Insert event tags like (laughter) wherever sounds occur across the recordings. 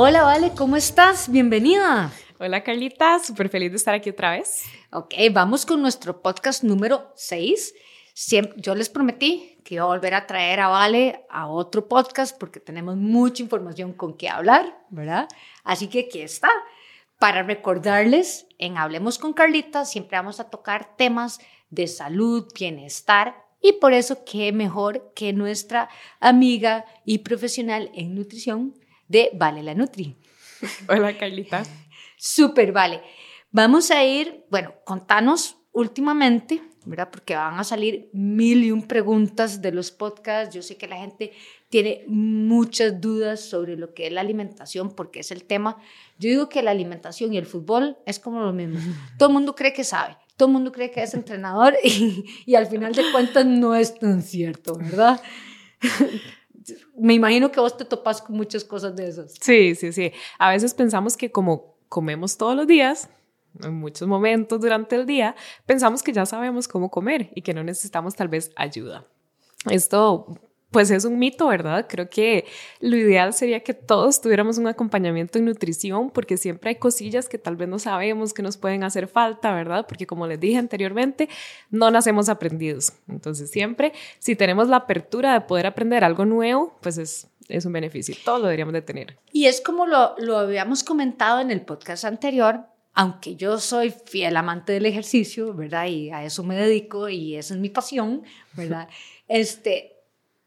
Hola, Vale, ¿cómo estás? Bienvenida. Hola, Carlita, súper feliz de estar aquí otra vez. Ok, vamos con nuestro podcast número 6. yo les prometí que iba a volver a traer a Vale a otro podcast porque tenemos mucha información con qué hablar, ¿verdad? Así que aquí está. Para recordarles, en Hablemos con Carlita siempre vamos a tocar temas de salud, bienestar y por eso qué mejor que nuestra amiga y profesional en nutrición de Vale la Nutri. Hola Carlita. Súper, vale. Vamos a ir, bueno, contanos últimamente, ¿verdad? Porque van a salir mil y un preguntas de los podcasts. Yo sé que la gente tiene muchas dudas sobre lo que es la alimentación, porque es el tema. Yo digo que la alimentación y el fútbol es como lo mismo. (laughs) Todo el mundo cree que sabe, todo el mundo cree que es entrenador (laughs) y, y al final de cuentas no es tan cierto, ¿verdad? (laughs) Me imagino que vos te topas con muchas cosas de esas. Sí, sí, sí. A veces pensamos que como comemos todos los días, en muchos momentos durante el día, pensamos que ya sabemos cómo comer y que no necesitamos tal vez ayuda. Esto pues es un mito, ¿verdad? Creo que lo ideal sería que todos tuviéramos un acompañamiento en nutrición porque siempre hay cosillas que tal vez no sabemos que nos pueden hacer falta, ¿verdad? Porque como les dije anteriormente, no nacemos aprendidos. Entonces siempre, si tenemos la apertura de poder aprender algo nuevo, pues es, es un beneficio. Todo lo deberíamos de tener. Y es como lo, lo habíamos comentado en el podcast anterior, aunque yo soy fiel amante del ejercicio, ¿verdad? Y a eso me dedico y esa es mi pasión, ¿verdad? (laughs) Este,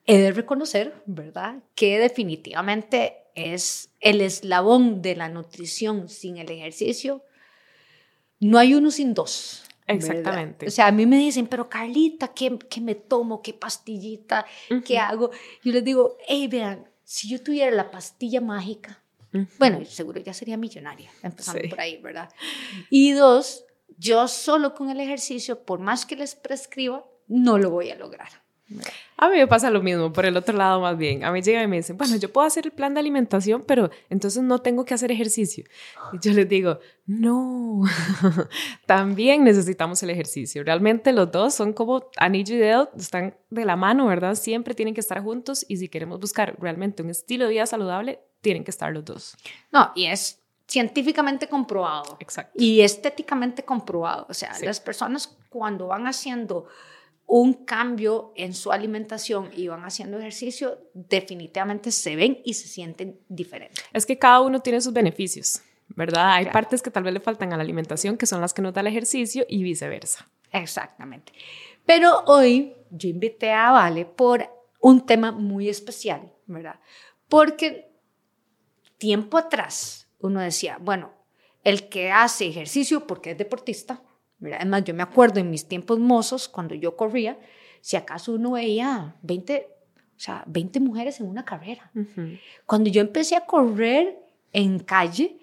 he de reconocer, ¿verdad? Que definitivamente es el eslabón de la nutrición sin el ejercicio. No hay uno sin dos. Exactamente. O sea, a mí me dicen, pero Carlita, ¿qué, qué me tomo? ¿Qué pastillita? ¿Qué hago? Yo les digo, hey, vean, si yo tuviera la pastilla mágica, bueno, seguro ya sería millonaria, empezando por ahí, ¿verdad? Y dos, yo solo con el ejercicio, por más que les prescriba, no lo voy a lograr. A mí me pasa lo mismo, por el otro lado más bien. A mí llegan y me dicen, bueno, yo puedo hacer el plan de alimentación, pero entonces no tengo que hacer ejercicio. Y yo les digo, no, (laughs) también necesitamos el ejercicio. Realmente los dos son como anillo y dedo, están de la mano, ¿verdad? Siempre tienen que estar juntos y si queremos buscar realmente un estilo de vida saludable, tienen que estar los dos. No, y es científicamente comprobado. Exacto. Y estéticamente comprobado. O sea, las personas cuando van haciendo un cambio en su alimentación y van haciendo ejercicio, definitivamente se ven y se sienten diferentes. Es que cada uno tiene sus beneficios, ¿verdad? Hay partes que tal vez le faltan a la alimentación que son las que nos da el ejercicio y viceversa. Exactamente. Pero hoy yo invité a Vale por un tema muy especial, ¿verdad? Porque tiempo atrás uno decía, bueno, el que hace ejercicio porque es deportista, Además, yo me acuerdo en mis tiempos mozos, cuando yo corría, si acaso uno veía 20, o sea, 20 mujeres en una carrera. Cuando yo empecé a correr en calle,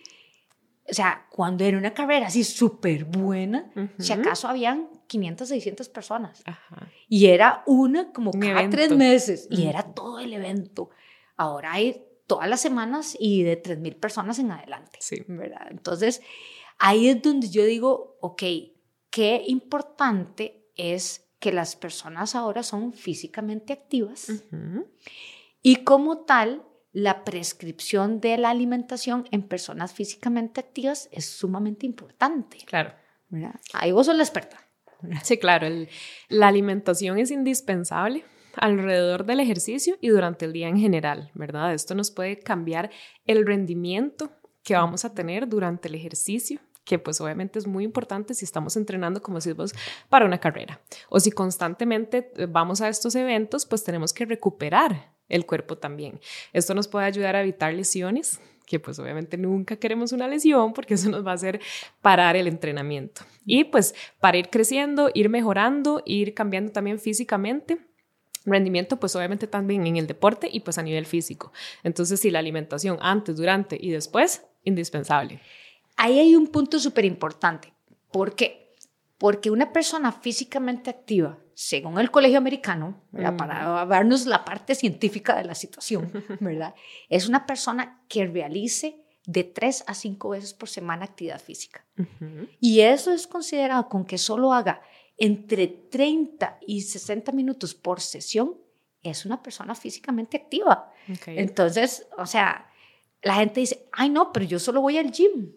o sea, cuando era una carrera así súper buena, si acaso habían 500, 600 personas. Y era una como cada tres meses. Y era todo el evento. Ahora hay todas las semanas y de 3.000 personas en adelante. Sí. ¿verdad? Entonces, ahí es donde yo digo, ok, qué importante es que las personas ahora son físicamente activas y como tal, la prescripción de la alimentación en personas físicamente activas es sumamente importante. Claro. Ahí vos sos la experta. Sí, claro, la alimentación es indispensable alrededor del ejercicio y durante el día en general, ¿verdad? Esto nos puede cambiar el rendimiento que vamos a tener durante el ejercicio que pues obviamente es muy importante si estamos entrenando, como decimos, para una carrera. O si constantemente eh, vamos a estos eventos, pues tenemos que recuperar el cuerpo también. Esto nos puede ayudar a evitar lesiones, que pues obviamente nunca queremos una lesión porque eso nos va a hacer parar el entrenamiento. Y pues para ir creciendo, ir mejorando, ir cambiando también físicamente rendimiento pues obviamente también en el deporte y pues a nivel físico. Entonces sí, la alimentación antes, durante y después, indispensable. Ahí hay un punto súper importante. ¿Por qué? Porque una persona físicamente activa, según el Colegio Americano, para vernos la parte científica de la situación, (laughs) ¿verdad? es una persona que realice de tres a cinco veces por semana actividad física. Y eso es considerado con que solo haga entre 30 y 60 minutos por sesión, es una persona físicamente activa. Entonces, o sea, la gente dice, ay no, pero yo solo voy al gym,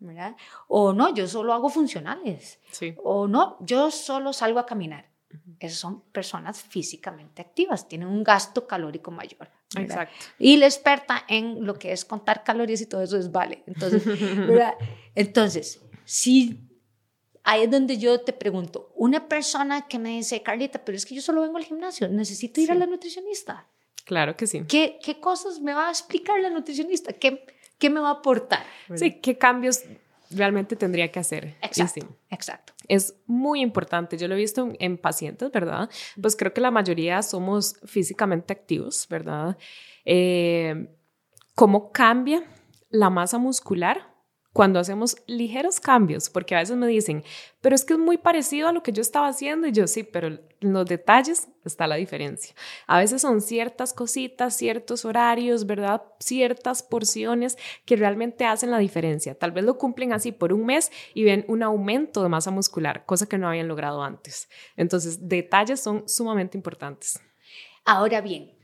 ¿verdad? O no, yo solo hago funcionales. Sí. O no, yo solo salgo a caminar. Esas son personas físicamente activas, tienen un gasto calórico mayor. Exacto. Y la experta en lo que es contar calorías y todo eso es vale. Entonces, (laughs) ¿verdad? Entonces, si ahí es donde yo te pregunto, una persona que me dice, Carlita, pero es que yo solo vengo al gimnasio, necesito ir a la nutricionista. Claro que sí. ¿Qué, ¿Qué cosas me va a explicar la nutricionista? ¿Qué, qué me va a aportar? Sí, ¿qué cambios realmente tendría que hacer? Exacto, exacto. Es muy importante, yo lo he visto en, pacientes, ¿verdad? Pues creo que la mayoría somos físicamente activos, ¿verdad? Eh, ¿Cómo cambia la masa muscular cuando hacemos ligeros cambios, porque a veces me dicen, pero es que es muy parecido a lo que yo estaba haciendo y yo sí, pero en los detalles está la diferencia. A veces son ciertas cositas, ciertos horarios, ¿verdad? Ciertas porciones que realmente hacen la diferencia. Tal vez lo cumplen así por un mes y ven un aumento de masa muscular, cosa que no habían logrado antes. Entonces, detalles son sumamente importantes. Ahora bien,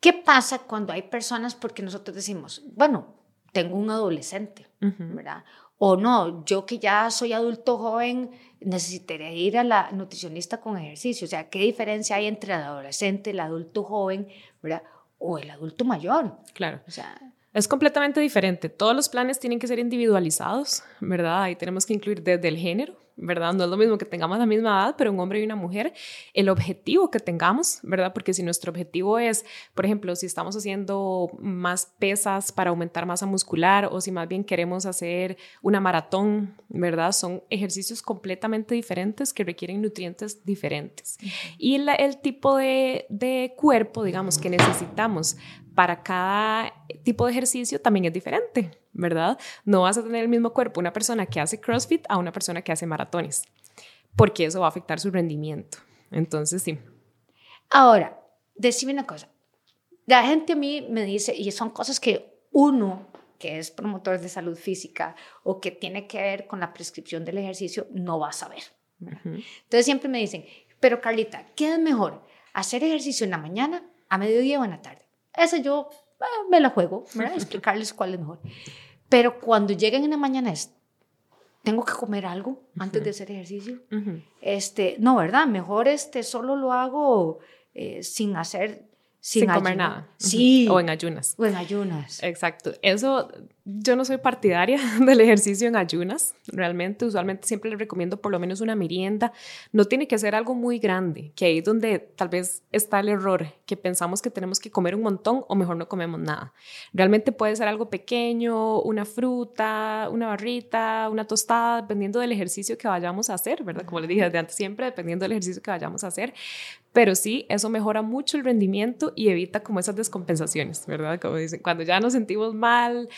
¿qué pasa cuando hay personas porque nosotros decimos, bueno, tengo un adolescente, ¿verdad? O no, yo que ya soy adulto joven, necesitaría ir a la nutricionista con ejercicio. O sea, ¿qué diferencia hay entre el adolescente, el adulto joven, ¿verdad? O el adulto mayor. Claro. O sea, es completamente diferente. Todos los planes tienen que ser individualizados, ¿verdad? Ahí tenemos que incluir desde el género, ¿verdad? No es lo mismo que tengamos la misma edad, pero un hombre y una mujer, el objetivo que tengamos, ¿verdad? Porque si nuestro objetivo es, por ejemplo, si estamos haciendo más pesas para aumentar masa muscular o si más bien queremos hacer una maratón, ¿verdad? Son ejercicios completamente diferentes que requieren nutrientes diferentes. Y el tipo de, de cuerpo, digamos, que necesitamos para cada tipo de ejercicio también es diferente, ¿verdad? No vas a tener el mismo cuerpo una persona que hace CrossFit a una persona que hace maratones, porque eso va a afectar su rendimiento. Entonces, sí. Ahora, decime una cosa. La gente a mí me dice, y son cosas que uno que es promotor de salud física o que tiene que ver con la prescripción del ejercicio no va a saber. Entonces siempre me dicen, pero Carlita, ¿qué es mejor? ¿Hacer ejercicio en la mañana, a mediodía o en la tarde? Esa yo eh, me la juego, ¿verdad? Explicarles cuál es mejor. Pero cuando llegan en la mañana es, tengo que comer algo antes de hacer ejercicio. este, no, ¿verdad? Mejor este, solo lo hago eh, sin hacer sin, comer nada. Sí. O en ayunas. O en ayunas. Exacto. Eso, yo no soy partidaria (laughs) del ejercicio en ayunas. Realmente, usualmente siempre les recomiendo por lo menos una merienda. No tiene que ser algo muy grande, que ahí es donde tal vez está el error, que pensamos que tenemos que comer un montón o mejor no comemos nada. Realmente puede ser algo pequeño, una fruta, una barrita, una tostada, dependiendo del ejercicio que vayamos a hacer, ¿verdad? Como les dije desde antes, siempre dependiendo del ejercicio que vayamos a hacer. Pero sí, eso mejora mucho el rendimiento y evita como esas descompensaciones, ¿verdad? Como dicen, cuando ya nos sentimos mal,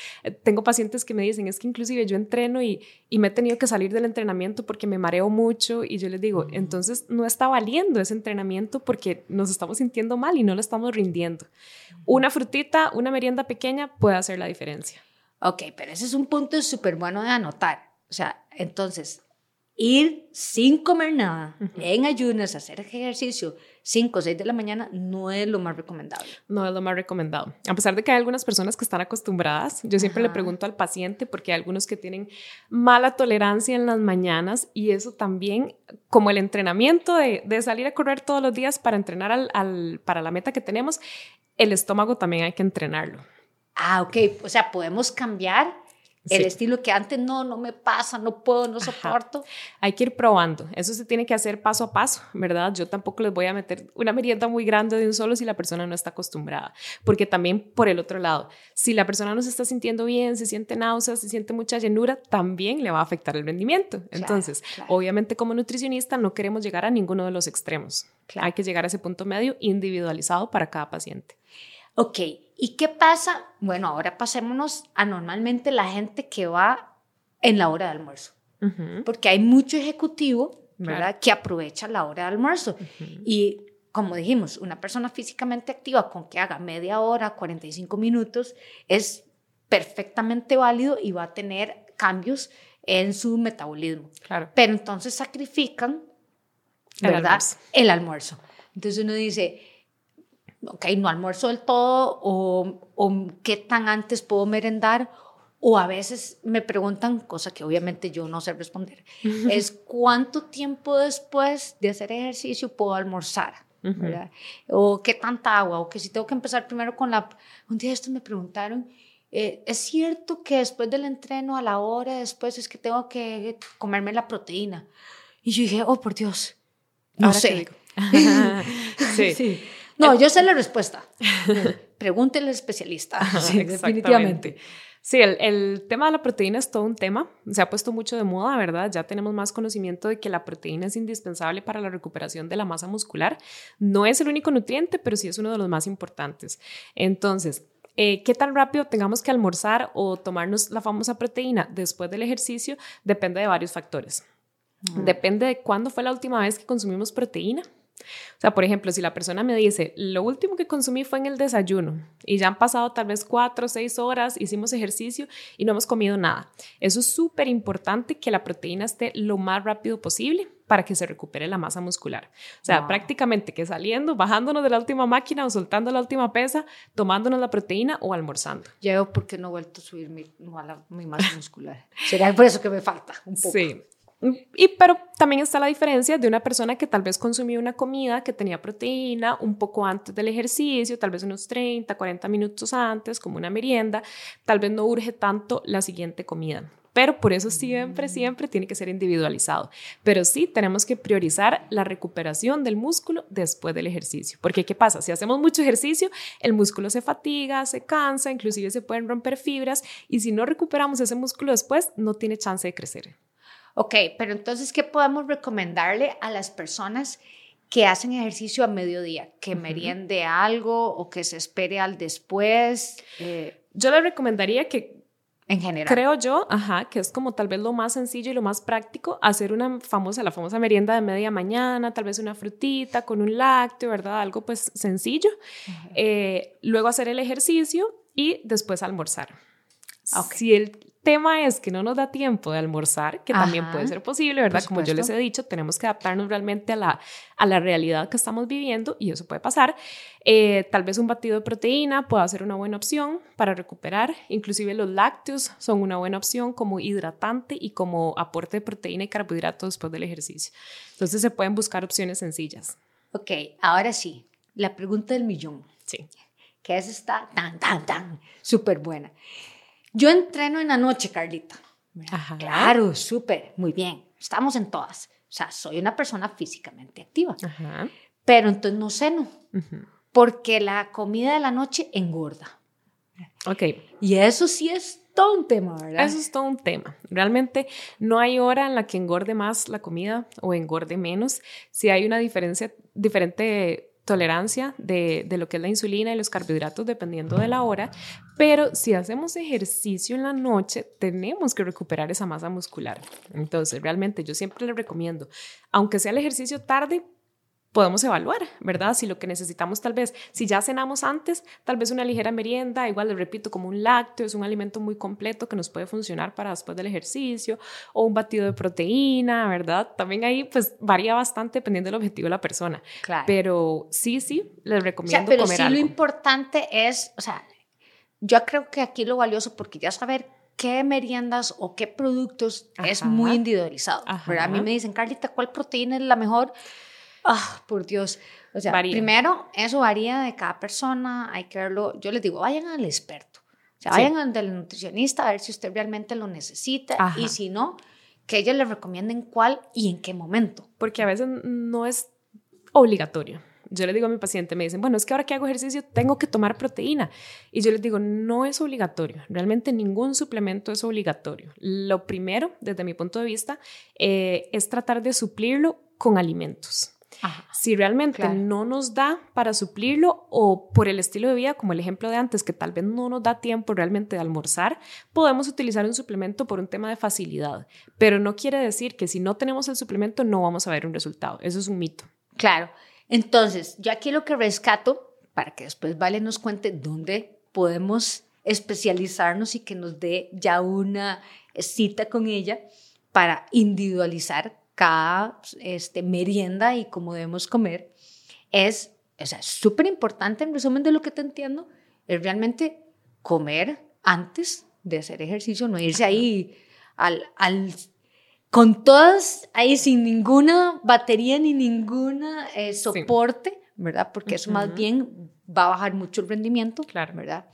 tengo pacientes que me dicen, es que inclusive yo entreno y, y me he tenido que salir del entrenamiento porque me mareo mucho y yo les digo, entonces no está valiendo ese entrenamiento porque nos estamos sintiendo mal y no lo estamos rindiendo. Una frutita, una merienda pequeña puede hacer la diferencia. Ok, pero ese es un punto súper bueno de anotar. O sea, entonces, ir sin comer nada, en ayunas, hacer ejercicio 5 o 6 de la mañana no es lo más recomendable. No es lo más recomendado. A pesar de que hay algunas personas que están acostumbradas, yo siempre le pregunto al paciente porque hay algunos que tienen mala tolerancia en las mañanas y eso también, como el entrenamiento de, de salir a correr todos los días para entrenar al, al, para la meta que tenemos, el estómago también hay que entrenarlo. Ah, ok. O sea, podemos cambiar el estilo que antes no, no me pasa, no puedo, no soporto. Hay que ir probando. Eso se tiene que hacer paso a paso, ¿verdad? Yo tampoco les voy a meter una merienda muy grande de un solo si la persona no está acostumbrada. Porque también por el otro lado, si la persona no se está sintiendo bien, se siente náuseas, se siente mucha llenura, también le va a afectar el rendimiento. Entonces, obviamente como nutricionista no queremos llegar a ninguno de los extremos. Hay que llegar a ese punto medio individualizado para cada paciente. Ok, ¿y qué pasa? Bueno, ahora pasémonos a normalmente la gente que va en la hora de almuerzo, porque hay mucho ejecutivo, ¿verdad?, que aprovecha la hora de almuerzo. Y como dijimos, una persona físicamente activa con que haga media hora, 45 minutos, es perfectamente válido y va a tener cambios en su metabolismo. Claro. Pero entonces sacrifican, ¿verdad?, el almuerzo. Entonces uno dice, ok, no almuerzo del todo o, o qué tan antes puedo merendar o a veces me preguntan, cosa que obviamente yo no sé responder, (laughs) es cuánto tiempo después de hacer ejercicio puedo almorzar. ¿verdad? O qué tanta agua, o que si tengo que empezar primero con la... Un día esto me preguntaron, eh, ¿es cierto que después del entreno, a la hora después, es que tengo que comerme la proteína? Y yo dije, oh, por Dios, no sé. (laughs) (laughs) sí. sí. No, yo sé la respuesta. (laughs) Pregúntele al especialista. Sí, definitivamente. Sí, el, tema de la proteína es todo un tema. Se ha puesto mucho de moda, ¿verdad? Ya tenemos más conocimiento de que la proteína es indispensable para la recuperación de la masa muscular. No es el único nutriente, pero sí es uno de los más importantes. Entonces, eh, qué tan rápido tengamos que almorzar o tomarnos la famosa proteína después del ejercicio depende de varios factores. Depende de cuándo fue la última vez que consumimos proteína. O sea, por ejemplo, si la persona me dice, lo último que consumí fue en el desayuno y ya han pasado tal vez cuatro o seis horas, hicimos ejercicio y no hemos comido nada. Eso es súper importante que la proteína esté lo más rápido posible para que se recupere la masa muscular. O sea, prácticamente que saliendo, bajándonos de la última máquina o soltando la última pesa, tomándonos la proteína o almorzando. Llevo porque no he vuelto a subir mi, mi masa (laughs) muscular. Será por eso que me falta un poco. Sí, y, pero también está la diferencia de una persona que tal vez consumió una comida que tenía proteína un poco antes del ejercicio, tal vez unos 30, 40 minutos antes, como una merienda, tal vez no urge tanto la siguiente comida. Pero por eso siempre, siempre tiene que ser individualizado. Pero sí tenemos que priorizar la recuperación del músculo después del ejercicio. Porque ¿qué pasa? Si hacemos mucho ejercicio, el músculo se fatiga, se cansa, inclusive se pueden romper fibras y si no recuperamos ese músculo después, no tiene chance de crecer. Ok, pero entonces, ¿qué podemos recomendarle a las personas que hacen ejercicio a mediodía? ¿Que meriende algo o que se espere al después? Eh, yo le recomendaría que en general. Creo yo, ajá, que es como tal vez lo más sencillo y lo más práctico, hacer una famosa, la famosa merienda de media mañana, tal vez una frutita con un lácteo, ¿verdad? Algo pues sencillo. Eh, luego hacer el ejercicio y después almorzar. Okay. Si el tema es que no nos da tiempo de almorzar, que también puede ser posible, ¿verdad? Como yo les he dicho, tenemos que adaptarnos realmente a la, a la realidad que estamos viviendo y eso puede pasar. Eh, tal vez un batido de proteína pueda ser una buena opción para recuperar. Inclusive los lácteos son una buena opción como hidratante y como aporte de proteína y carbohidratos después del ejercicio. Entonces se pueden buscar opciones sencillas. Ok, ahora sí, la pregunta del millón. Sí. Que es esta tan, tan, tan, súper buena. Yo entreno en la noche, Carlita. Claro, súper, muy bien. Estamos en todas. O sea, soy una persona físicamente activa. Pero entonces no ceno. Porque la comida de la noche engorda. Ok. Y eso sí es todo un tema, ¿verdad? Eso es todo un tema. Realmente no hay hora en la que engorde más la comida o engorde menos. Si hay una diferencia, diferente tolerancia de, lo que es la insulina y los carbohidratos dependiendo de la hora, pero si hacemos ejercicio en la noche, tenemos que recuperar esa masa muscular. Entonces, realmente yo siempre le recomiendo, aunque sea el ejercicio tarde, podemos evaluar, ¿verdad? Si lo que necesitamos tal vez, si ya cenamos antes, tal vez una ligera merienda, igual le repito, como un lácteo, es un alimento muy completo que nos puede funcionar para después del ejercicio, o un batido de proteína, ¿verdad? También ahí pues varía bastante dependiendo del objetivo de la persona. Claro. Pero sí, sí, les recomiendo o sea, pero sí lo importante es, o sea, yo creo que aquí lo valioso, porque ya saber qué meriendas o qué productos es muy individualizado. ¿verdad? A mí me dicen, Carlita, ¿cuál proteína es la mejor? Ah, por Dios. O sea, primero, eso varía de cada persona, hay que verlo. Yo les digo, vayan al experto. O sea, vayan al del nutricionista a ver si usted realmente lo necesita y si no, que ellos le recomienden cuál y en qué momento. Porque a veces no es obligatorio. Yo le digo a mi paciente, me dicen, bueno, es que ahora que hago ejercicio tengo que tomar proteína. Y yo les digo, no es obligatorio. Realmente ningún suplemento es obligatorio. Lo primero, desde mi punto de vista, eh, es tratar de suplirlo con alimentos si realmente no nos da para suplirlo o por el estilo de vida, como el ejemplo de antes, que tal vez no nos da tiempo realmente de almorzar, podemos utilizar un suplemento por un tema de facilidad. Pero no quiere decir que si no tenemos el suplemento no vamos a ver un resultado. Eso es un mito. Claro. Entonces, yo aquí lo que rescato, para que después Vale nos cuente dónde podemos especializarnos y que nos dé ya una cita con ella para individualizar cada este, merienda y cómo debemos comer, es o sea, súper importante, en resumen de lo que te entiendo, es realmente comer antes de hacer ejercicio, no irse ahí al, al con todas ahí sin ninguna batería ni ninguna eh, soporte, ¿verdad? Porque eso más bien va a bajar mucho el rendimiento, claro. ¿verdad?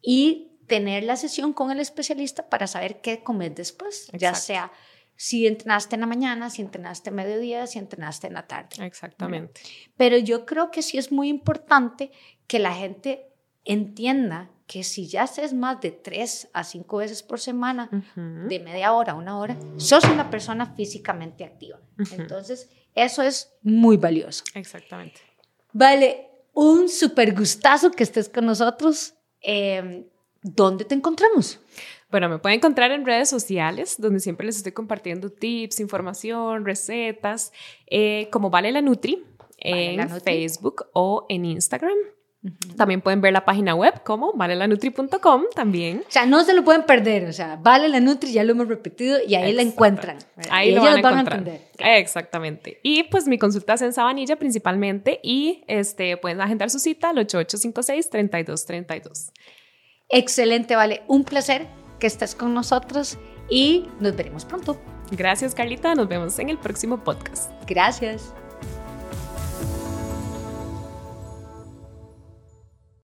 Y tener la sesión con el especialista para saber qué comer después, ya sea si entrenaste en la mañana, si entrenaste a mediodía, si entrenaste en la tarde. Exactamente. Pero yo creo que sí es muy importante que la gente entienda que si ya haces más de tres a cinco veces por semana, de media hora a una hora, sos una persona físicamente activa. Entonces, eso es muy valioso. Exactamente. Vale, un súper gustazo que estés con nosotros. Em, ¿Dónde te encontramos? Bueno, me pueden encontrar en redes sociales, donde siempre les estoy compartiendo tips, información, recetas, eh, como Vale la Nutri, en Facebook o en Instagram. También pueden ver la página web como valelanutri.com también. O sea, no se lo pueden perder, o sea, Vale la Nutri, ya lo hemos repetido y ahí la encuentran. Ahí lo van, a, entender. Exactamente. Y pues mi consulta es en Sabanilla principalmente y este, pueden agendar su cita al 8856-3232. Excelente, Vale. Un placer que estés con nosotros y nos veremos pronto. Gracias, Carlita. Nos vemos en el próximo podcast. Gracias.